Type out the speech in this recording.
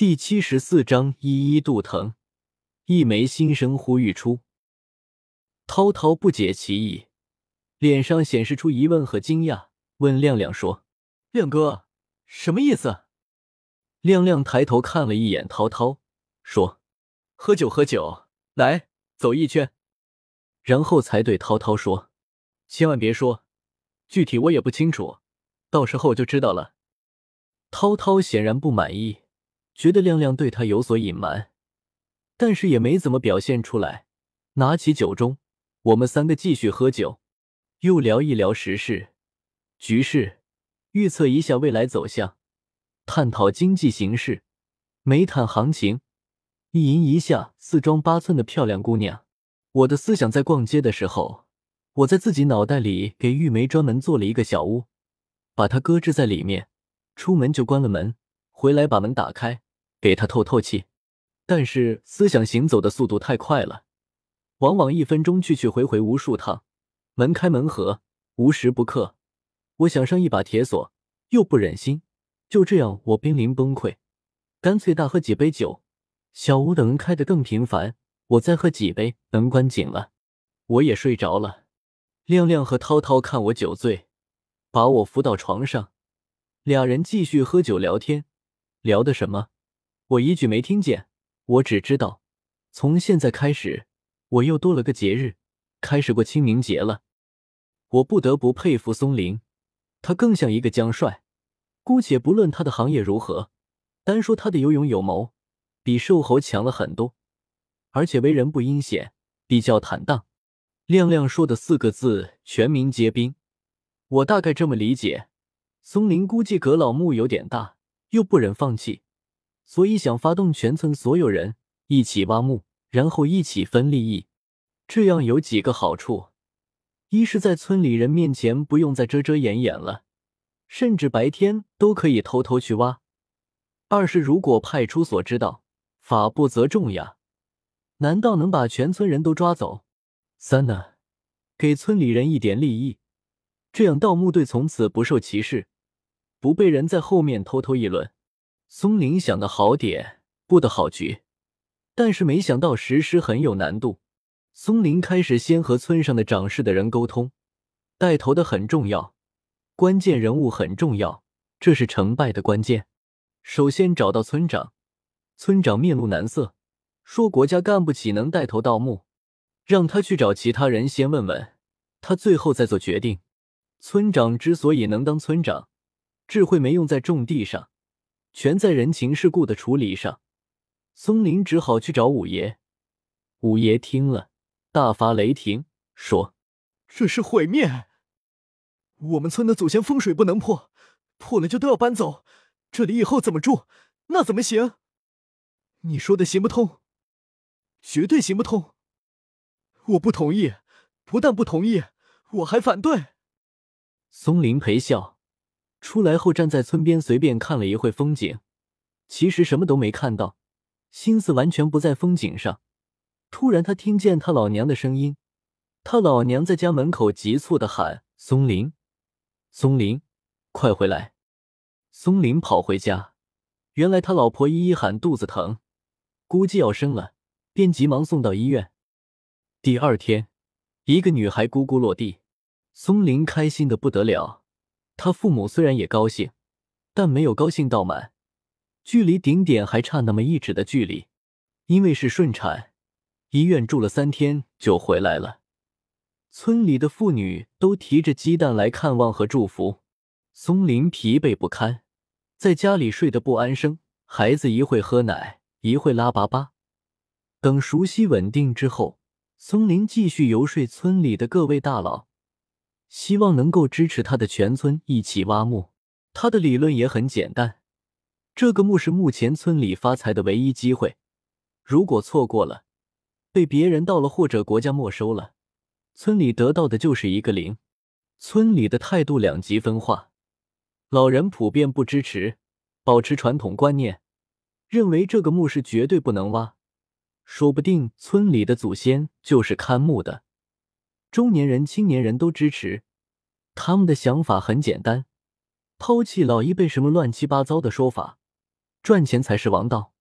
第七十四章一一杜腾，一枚心声呼吁出。涛涛不解其意，脸上显示出疑问和惊讶，问亮亮说：“亮哥，什么意思？”亮亮抬头看了一眼涛涛，说：“喝酒，喝酒，来，走一圈。”然后才对涛涛说：“千万别说，具体我也不清楚，到时候就知道了。”涛涛显然不满意。觉得亮亮对他有所隐瞒，但是也没怎么表现出来。拿起酒盅，我们三个继续喝酒，又聊一聊时事、局势，预测一下未来走向，探讨经济形势、煤炭行情，意淫一下四庄八村的漂亮姑娘。我的思想在逛街的时候，我在自己脑袋里给玉梅专门做了一个小屋，把她搁置在里面，出门就关了门，回来把门打开。给他透透气，但是思想行走的速度太快了，往往一分钟去去回回无数趟，门开门合，无时不刻。我想上一把铁锁，又不忍心，就这样我濒临崩溃，干脆大喝几杯酒。小屋的门开得更频繁，我再喝几杯，门关紧了，我也睡着了。亮亮和涛涛看我酒醉，把我扶到床上，俩人继续喝酒聊天，聊的什么？我一句没听见，我只知道，从现在开始，我又多了个节日，开始过清明节了。我不得不佩服松林，他更像一个将帅。姑且不论他的行业如何，单说他的有勇有谋，比瘦猴强了很多，而且为人不阴险，比较坦荡。亮亮说的四个字“全民皆兵”，我大概这么理解。松林估计葛老木有点大，又不忍放弃。所以想发动全村所有人一起挖墓，然后一起分利益，这样有几个好处：一是，在村里人面前不用再遮遮掩掩了，甚至白天都可以偷偷去挖；二是，如果派出所知道，法不责众呀，难道能把全村人都抓走？三呢，给村里人一点利益，这样盗墓队从此不受歧视，不被人在后面偷偷议论。松林想的好点，布的好局，但是没想到实施很有难度。松林开始先和村上的长势的人沟通，带头的很重要，关键人物很重要，这是成败的关键。首先找到村长，村长面露难色，说国家干不起能带头盗墓，让他去找其他人先问问，他最后再做决定。村长之所以能当村长，智慧没用在种地上。全在人情世故的处理上，松林只好去找五爷。五爷听了，大发雷霆，说：“这是毁灭！我们村的祖先风水不能破，破了就都要搬走。这里以后怎么住？那怎么行？你说的行不通，绝对行不通！我不同意，不但不同意，我还反对。”松林陪笑。出来后，站在村边随便看了一会风景，其实什么都没看到，心思完全不在风景上。突然，他听见他老娘的声音，他老娘在家门口急促的喊：“松林，松林，快回来！”松林跑回家，原来他老婆依依喊肚子疼，估计要生了，便急忙送到医院。第二天，一个女孩咕咕落地，松林开心的不得了。他父母虽然也高兴，但没有高兴到满，距离顶点还差那么一指的距离。因为是顺产，医院住了三天就回来了。村里的妇女都提着鸡蛋来看望和祝福。松林疲惫不堪，在家里睡得不安生。孩子一会喝奶，一会拉粑粑。等熟悉稳定之后，松林继续游说村里的各位大佬。希望能够支持他的全村一起挖墓。他的理论也很简单：这个墓是目前村里发财的唯一机会，如果错过了，被别人盗了或者国家没收了，村里得到的就是一个零。村里的态度两极分化，老人普遍不支持，保持传统观念，认为这个墓是绝对不能挖，说不定村里的祖先就是看墓的。中年人、青年人都支持，他们的想法很简单：抛弃老一辈什么乱七八糟的说法，赚钱才是王道。